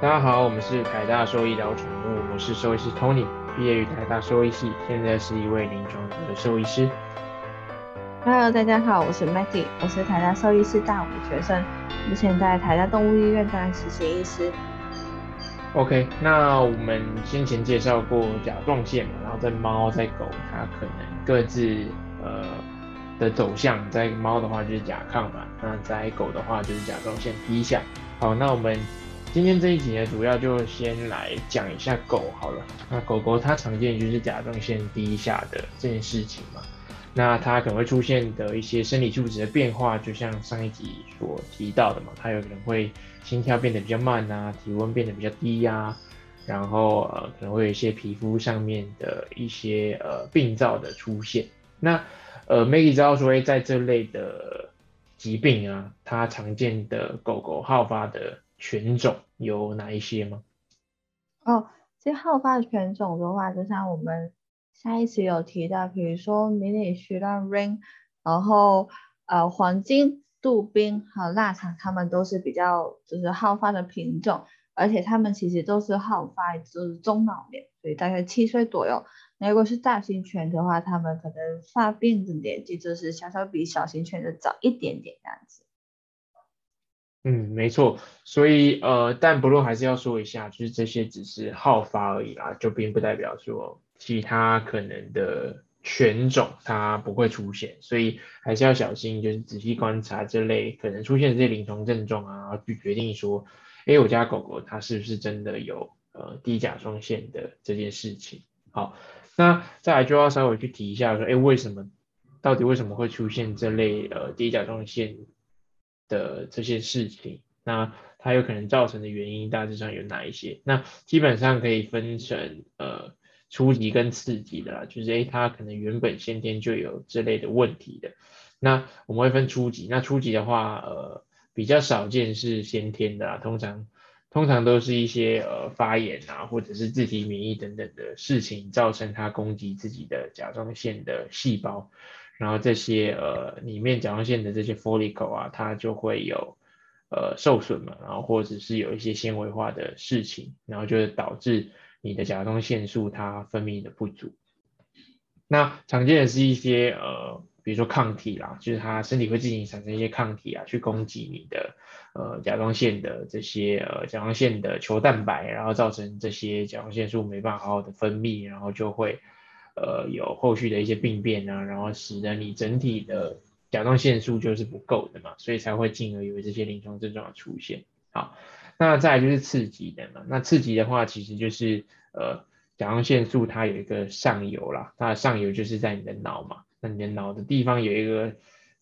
大家好，我们是台大兽医疗宠物，我是兽医师 Tony，毕业于台大兽医系，现在是一位临床的兽医师。Hello，大家好，我是 Maggie，我是台大兽医师大五学生，目前在台大动物医院当实习医师。OK，那我们先前介绍过甲状腺嘛，然后在猫在狗它可能各自呃的走向，在猫的话就是甲亢嘛，那在狗的话就是甲状腺低下。好，那我们。今天这一集呢，主要就先来讲一下狗好了。那狗狗它常见就是甲状腺低下的这件事情嘛。那它可能会出现的一些生理数值的变化，就像上一集所提到的嘛，它有可能会心跳变得比较慢啊，体温变得比较低呀，然后呃可能会有一些皮肤上面的一些呃病灶的出现。那呃 Maggie 知道说在这类的疾病啊，它常见的狗狗好发的。犬种有哪一些吗？哦，这好发的犬种的话，就像我们下一次有提到，比如说迷你须拉 ring，然后呃黄金杜宾和腊肠，它们都是比较就是好发的品种，而且它们其实都是好发就是中老年，所以大概七岁左右。那如果是大型犬的话，它们可能发病的年纪就是稍稍比小型犬的早一点点这样子。嗯，没错，所以呃，但不论还是要说一下，就是这些只是好发而已啦，就并不代表说其他可能的犬种它不会出现，所以还是要小心，就是仔细观察这类可能出现这些临床症状啊，去决定说，哎，我家狗狗它是不是真的有呃低甲状腺的这件事情。好，那再来就要稍微去提一下说，哎，为什么到底为什么会出现这类呃低甲状腺？的这些事情，那它有可能造成的原因大致上有哪一些？那基本上可以分成呃初级跟次级的啦，就是诶它可能原本先天就有这类的问题的。那我们会分初级，那初级的话呃比较少见是先天的，通常通常都是一些呃发炎啊或者是自体免疫等等的事情造成它攻击自己的甲状腺的细胞。然后这些呃里面甲状腺的这些 follicle 啊，它就会有呃受损嘛，然后或者是有一些纤维化的事情，然后就会导致你的甲状腺素它分泌的不足。那常见的是一些呃，比如说抗体啦，就是它身体会自己产生一些抗体啊，去攻击你的呃甲状腺的这些呃甲状腺的球蛋白，然后造成这些甲状腺素没办法好好的分泌，然后就会。呃，有后续的一些病变啊，然后使得你整体的甲状腺素就是不够的嘛，所以才会进而有这些临床症状的出现。好，那再来就是刺激的嘛，那刺激的话，其实就是呃甲状腺素它有一个上游啦，它的上游就是在你的脑嘛，那你的脑的地方有一个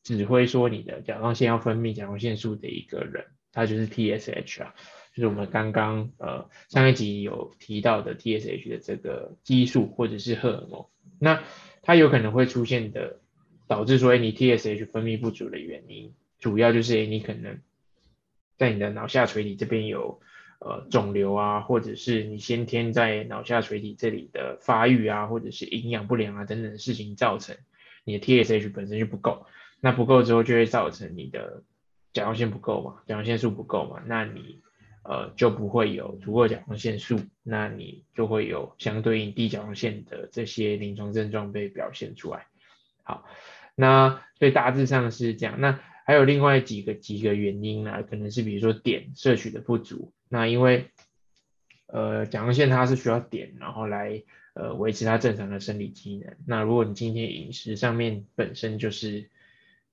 指挥说你的甲状腺要分泌甲状腺素的一个人，他就是 TSH 啊。就是我们刚刚呃上一集有提到的 TSH 的这个激素或者是荷尔蒙，那它有可能会出现的导致说你 TSH 分泌不足的原因，主要就是你可能在你的脑下垂体这边有呃肿瘤啊，或者是你先天在脑下垂体这里的发育啊，或者是营养不良啊等等事情造成你的 TSH 本身就不够，那不够之后就会造成你的甲状腺不够嘛，甲状腺素不够嘛，那你呃，就不会有足够甲状腺素，那你就会有相对应低甲状腺的这些临床症状被表现出来。好，那所以大致上是这样。那还有另外几个几个原因呢？可能是比如说碘摄取的不足。那因为呃甲状腺它是需要碘，然后来呃维持它正常的生理机能。那如果你今天饮食上面本身就是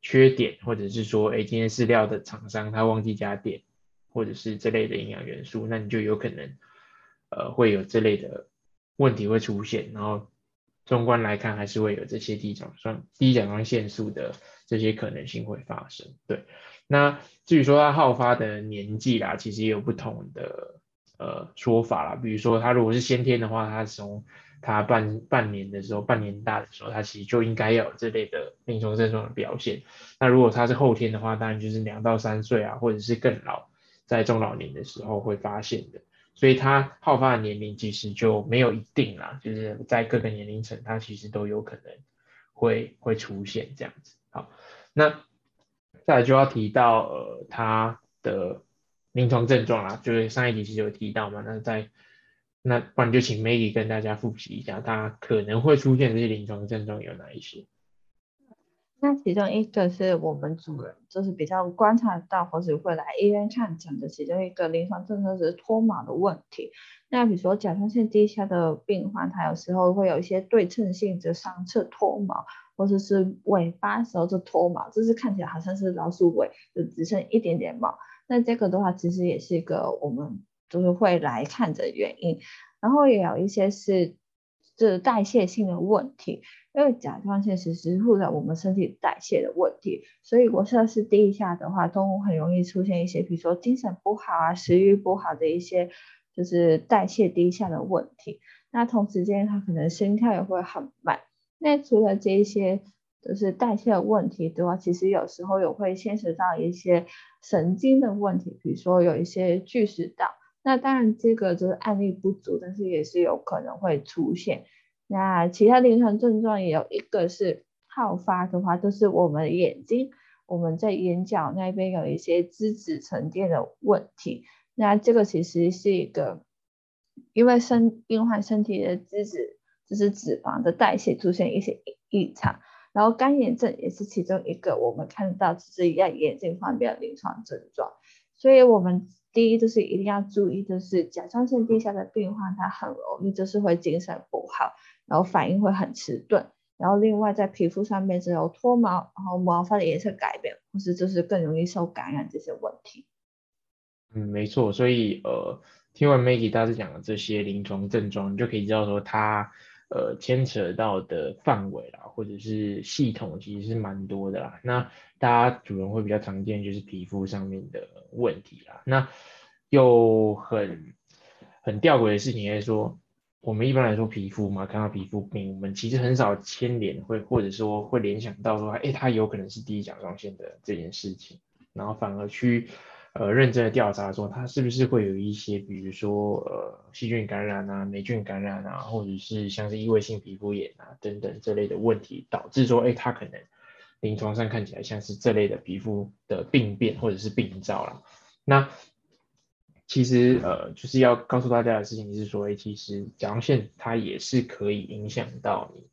缺碘，或者是说哎今天饲料的厂商他忘记加碘。或者是这类的营养元素，那你就有可能，呃，会有这类的问题会出现。然后，纵观来看，还是会有这些低甲状低甲状腺素的这些可能性会发生。对，那至于说它好发的年纪啦，其实也有不同的呃说法啦。比如说，它如果是先天的话，它从它半半年的时候，半年大的时候，它其实就应该要有这类的临床症状的表现。那如果它是后天的话，当然就是两到三岁啊，或者是更老。在中老年的时候会发现的，所以它好发的年龄其实就没有一定啦，就是在各个年龄层，它其实都有可能会会出现这样子。好，那再来就要提到呃它的临床症状啦，就是上一集其实有提到嘛，那在那不然就请 Maggie 跟大家复习一下，它可能会出现这些临床症状有哪一些？那其中一个是我们主人就是比较观察到或者会来医院看诊的其中一个临床症状是脱毛的问题。那比如说甲状腺低下的病患，他有时候会有一些对称性的上侧脱毛，或者是尾巴时候就脱毛，就是看起来好像是老鼠尾，就只剩一点点毛。那这个的话，其实也是一个我们就是会来看的原因。然后也有一些是这代谢性的问题。因为甲状腺其实负责我们身体代谢的问题，所以如果摄氏低下的话，动物很容易出现一些，比如说精神不好啊、食欲不好的一些，就是代谢低下的问题。那同时间它可能心跳也会很慢。那除了这一些就是代谢的问题的话，其实有时候也会牵涉到一些神经的问题，比如说有一些巨食道。那当然这个就是案例不足，但是也是有可能会出现。那其他临床症状也有一个是好发的话，就是我们眼睛，我们在眼角那边有一些脂质沉淀的问题。那这个其实是一个，因为身病患身体的脂质就是脂肪的代谢出现一些异常，然后干眼症也是其中一个我们看到就是在眼睛方面的临床症状。所以我们第一就是一定要注意，就是甲状腺低下的病患，他很容易就是会精神不好。然后反应会很迟钝，然后另外在皮肤上面只有脱毛，然后毛发的颜色改变，或是就是更容易受感染这些问题。嗯，没错，所以呃，听完 Maggie 大致讲的这些临床症状，你就可以知道说它呃牵扯到的范围啦，或者是系统其实是蛮多的啦。那大家主人会比较常见就是皮肤上面的问题啦。那又很很吊诡的事情也是说。我们一般来说皮肤嘛，看到皮肤病，我们其实很少牵连会，或者说会联想到说，哎，它有可能是低甲状腺的这件事情，然后反而去呃认真的调查说，它是不是会有一些，比如说呃细菌感染啊、霉菌感染啊，或者是像是异位性皮肤炎啊等等这类的问题，导致说，哎，它可能临床上看起来像是这类的皮肤的病变或者是病灶了，那。其实呃，就是要告诉大家的事情是说，其实甲状腺它也是可以影响到你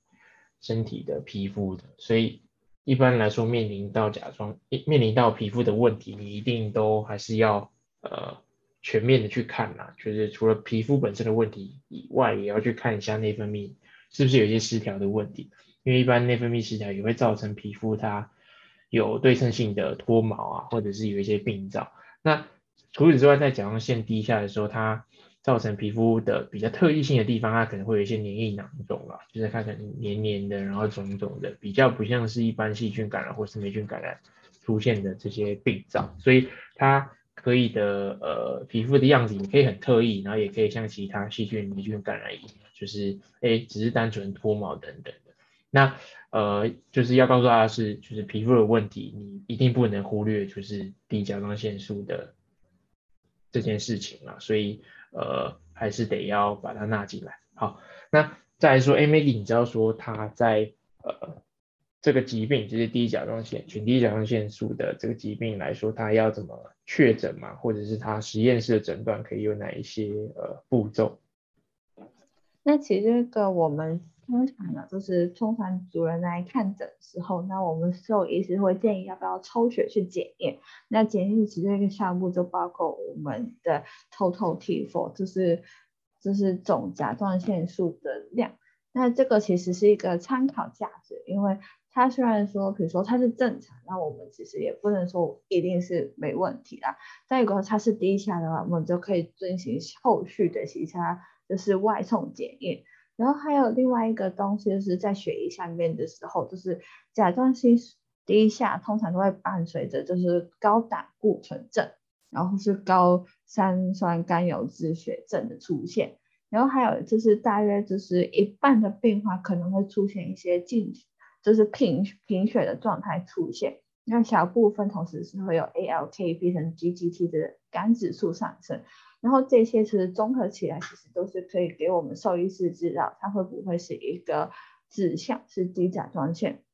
身体的皮肤的，所以一般来说，面临到甲状面临到皮肤的问题，你一定都还是要呃全面的去看啦，就是除了皮肤本身的问题以外，也要去看一下内分泌是不是有一些失调的问题，因为一般内分泌失调也会造成皮肤它有对称性的脱毛啊，或者是有一些病灶，那。除此之外，在甲状腺低下的时候，它造成皮肤的比较特异性的地方，它可能会有一些黏液囊肿啊，就是它可能黏黏的，然后肿肿的，比较不像是一般细菌感染或是霉菌感染出现的这些病灶。所以它可以的呃皮肤的样子，你可以很特异，然后也可以像其他细菌、霉菌感染一样，就是哎只是单纯脱毛等等的。那呃就是要告诉大家是，就是皮肤的问题，你一定不能忽略，就是低甲状腺素的。这件事情啊，所以呃还是得要把它纳进来。好，那再来说，A Maggie，你知道说他在呃这个疾病，就是低甲状腺群低甲状腺素的这个疾病来说，他要怎么确诊嘛？或者是他实验室的诊断可以有哪一些呃步骤？那其实这个我们。通常呢，就是通常主人来看诊的时候，那我们兽医师会建议要不要抽血去检验。那检验其中一个项目就包括我们的 total T4，就是就是总甲状腺素的量。那这个其实是一个参考价值，因为它虽然说，比如说它是正常，那我们其实也不能说一定是没问题啦。再一个它是低下的话，我们就可以进行后续的其他就是外送检验。然后还有另外一个东西，就是在血液下面的时候，就是甲状腺低下，通常都会伴随着就是高胆固醇症，然后是高三酸甘油脂血症的出现。然后还有就是大约就是一半的病患可能会出现一些进，就是贫贫血的状态出现。那小部分同时是会有 ALK 变成 GGT 的肝指数上升。然后这些其实综合起来，其实都是可以给我们兽医师知道，它会不会是一个指向是低甲状腺。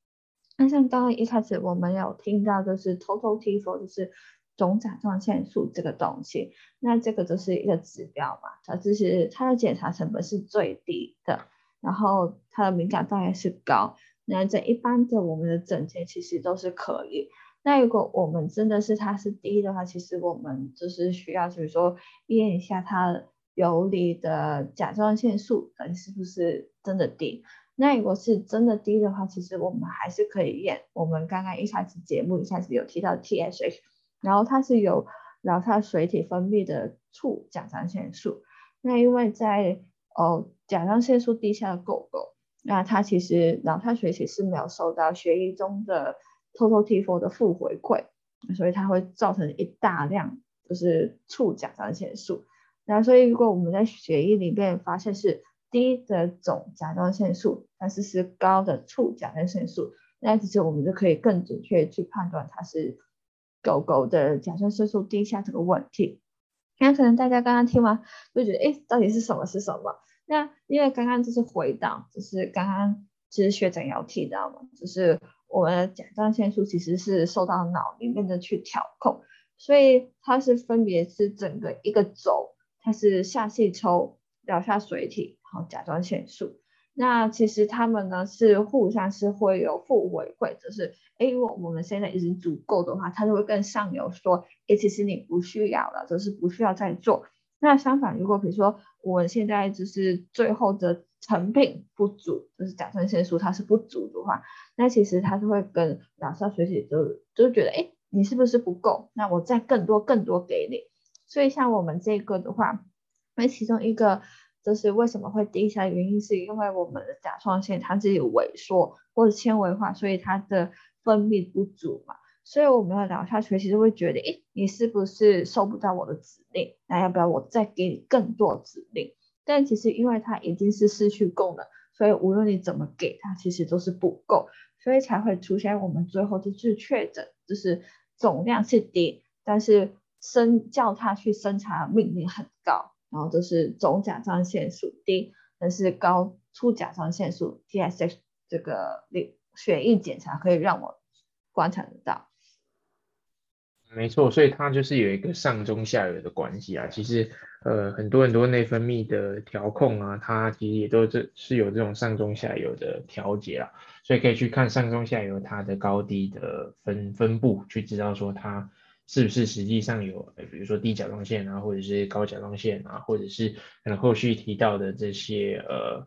那像刚刚一开始我们有听到，就是 total T4，就是总甲状腺素这个东西，那这个就是一个指标嘛，它就是它的检查成本是最低的，然后它的敏感度也是高，那在一般的我们的诊间其实都是可以。那如果我们真的是它是低的话，其实我们就是需要，比如说验一下它游离的甲状腺素，到底是不是真的低。那如果是真的低的话，其实我们还是可以验。我们刚刚一开始节目一开始有提到 TSH。然后它是有脑下水体分泌的促甲状腺素，那因为在哦甲状腺素低下的狗狗，那它其实脑下水体是没有受到血液中的 total T4 的负回馈，所以它会造成一大量就是促甲状腺素。那所以如果我们在血液里面发现是低的总甲状腺素，但是是高的促甲状腺素，那其实我们就可以更准确去判断它是。狗狗的甲状腺素低下这个问题，那可能大家刚刚听完就觉得，哎，到底是什么是什么？那因为刚刚就是回到，就是刚刚其实学长有提到嘛，就是我们甲状腺素其实是受到脑里面的去调控，所以它是分别是整个一个轴，它是下细抽、疗下水体，然后甲状腺素。那其实他们呢是互相是会有负回馈，就是哎，如果我们现在已经足够的话，它就会跟上游说，哎，其实你不需要了，就是不需要再做。那相反，如果比如说我们现在就是最后的成品不足，就是甲状腺素它是不足的话，那其实它是会跟脑下水体就就觉得，哎，你是不是不够？那我再更多更多给你。所以像我们这个的话，那其中一个。就是为什么会低下的原因，是因为我们的甲状腺它是有萎缩或者纤维化，所以它的分泌不足嘛。所以我们要聊下去，其实会觉得，诶，你是不是收不到我的指令？那要不要我再给你更多指令？但其实因为它已经是失去功能，所以无论你怎么给它，其实都是不够，所以才会出现我们最后就是确诊，就是总量是低，但是生叫它去生产命令很高。然后就是总甲状腺素低，但是高促甲状腺素 TSH 这个血液检查可以让我观察得到。没错，所以它就是有一个上中下游的关系啊。其实呃很多很多内分泌的调控啊，它其实也都是是有这种上中下游的调节啊。所以可以去看上中下游它的高低的分分布，去知道说它。是不是实际上有，比如说低甲状腺啊，或者是高甲状腺啊，或者是可能后续提到的这些呃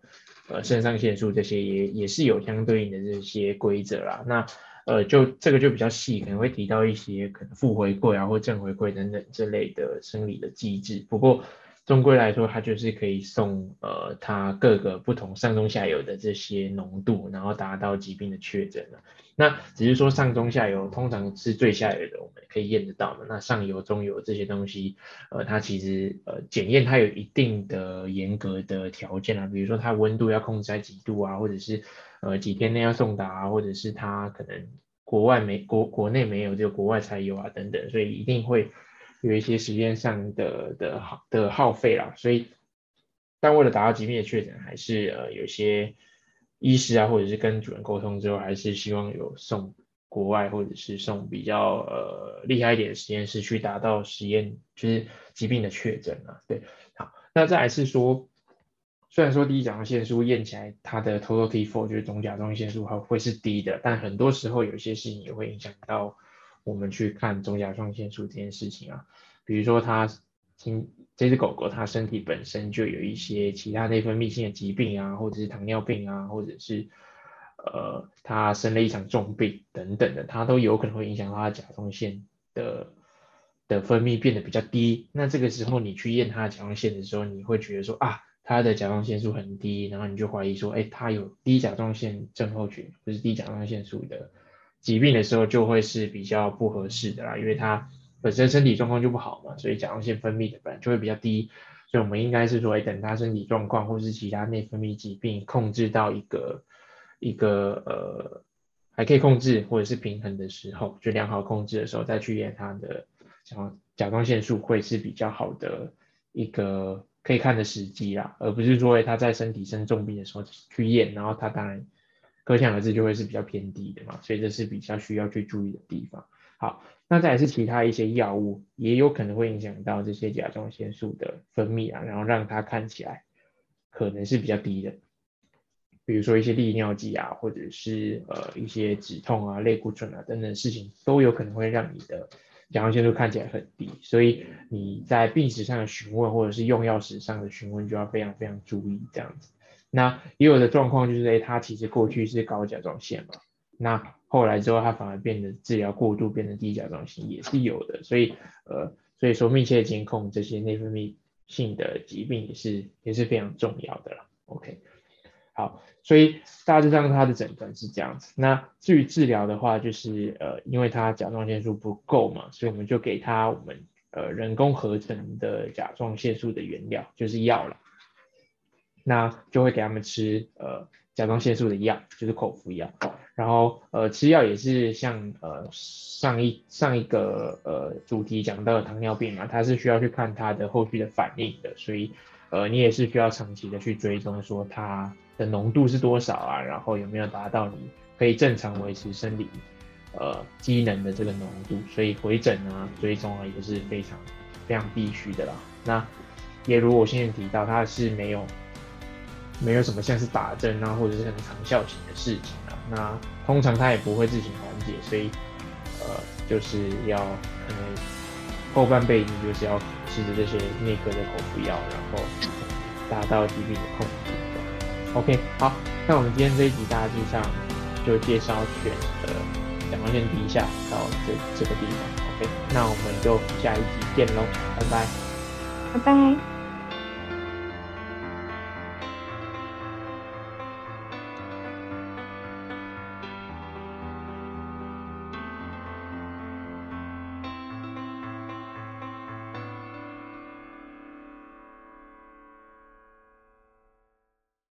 呃肾上腺素这些也也是有相对应的这些规则啦。那呃就这个就比较细，可能会提到一些可能负回馈啊或正回馈等等之类的生理的机制。不过。终归来说，它就是可以送呃它各个不同上中下游的这些浓度，然后达到疾病的确诊了。那只是说上中下游通常是最下游的，我们可以验得到的。那上游、中游这些东西，呃，它其实呃检验它有一定的严格的条件啊，比如说它温度要控制在几度啊，或者是呃几天内要送达，或者是它可能国外没国国内没有，只有国外才有啊等等，所以一定会。有一些实验上的的耗的耗费啦，所以但为了达到疾病的确诊，还是呃有些医师啊，或者是跟主人沟通之后，还是希望有送国外或者是送比较呃厉害一点的实验室去达到实验就是疾病的确诊啊。对，好，那再来是说，虽然说第一甲状腺素验起来它的 total T4 就是总甲状腺素还会是低的，但很多时候有些事情也会影响到。我们去看总甲状腺素这件事情啊，比如说它，今这只狗狗它身体本身就有一些其他内分泌性的疾病啊，或者是糖尿病啊，或者是呃它生了一场重病等等的，它都有可能会影响到它甲状腺的的分泌变得比较低。那这个时候你去验它的甲状腺的时候，你会觉得说啊，它的甲状腺素很低，然后你就怀疑说，哎，它有低甲状腺症候群，不是低甲状腺素的。疾病的时候就会是比较不合适的啦，因为它本身身体状况就不好嘛，所以甲状腺分泌的本来就会比较低，所以我们应该是说，哎，等他身体状况或是其他内分泌疾病控制到一个一个呃还可以控制或者是平衡的时候，就良好控制的时候再去验他的甲甲状腺素会是比较好的一个可以看的时机啦，而不是说他在身体生重病的时候去验，然后他当然。可想而知就会是比较偏低的嘛，所以这是比较需要去注意的地方。好，那再是其他一些药物，也有可能会影响到这些甲状腺素的分泌啊，然后让它看起来可能是比较低的。比如说一些利尿剂啊，或者是呃一些止痛啊、类固醇啊等等事情，都有可能会让你的甲状腺素看起来很低。所以你在病史上的询问，或者是用药史上的询问，就要非常非常注意这样子。那也有的状况就是，哎，他其实过去是高甲状腺嘛，那后来之后他反而变得治疗过度，变成低甲状腺也是有的。所以呃，所以说密切监控这些内分泌性的疾病也是也是非常重要的了。OK。好，所以大致上他的诊断是这样子。那至于治疗的话，就是呃，因为他甲状腺素不够嘛，所以我们就给他我们呃人工合成的甲状腺素的原料，就是药了。那就会给他们吃呃甲状腺素的药，就是口服药。然后呃吃药也是像呃上一上一个呃主题讲到的糖尿病嘛，它是需要去看它的后续的反应的，所以呃你也是需要长期的去追踪说它。的浓度是多少啊？然后有没有达到你可以正常维持生理呃机能的这个浓度？所以回诊啊、追踪啊也是非常非常必须的啦。那也如我现在提到，它是没有没有什么像是打针啊或者是很长效型的事情啊。那通常它也不会自行缓解，所以呃就是要可能后半辈子就是要吃着这些内科的口服药，然后达到疾病的控制。OK，好，那我们今天这一集大致上就介绍犬的甲状腺低下到这这个地方。OK，那我们就下一集见喽，拜拜，拜拜。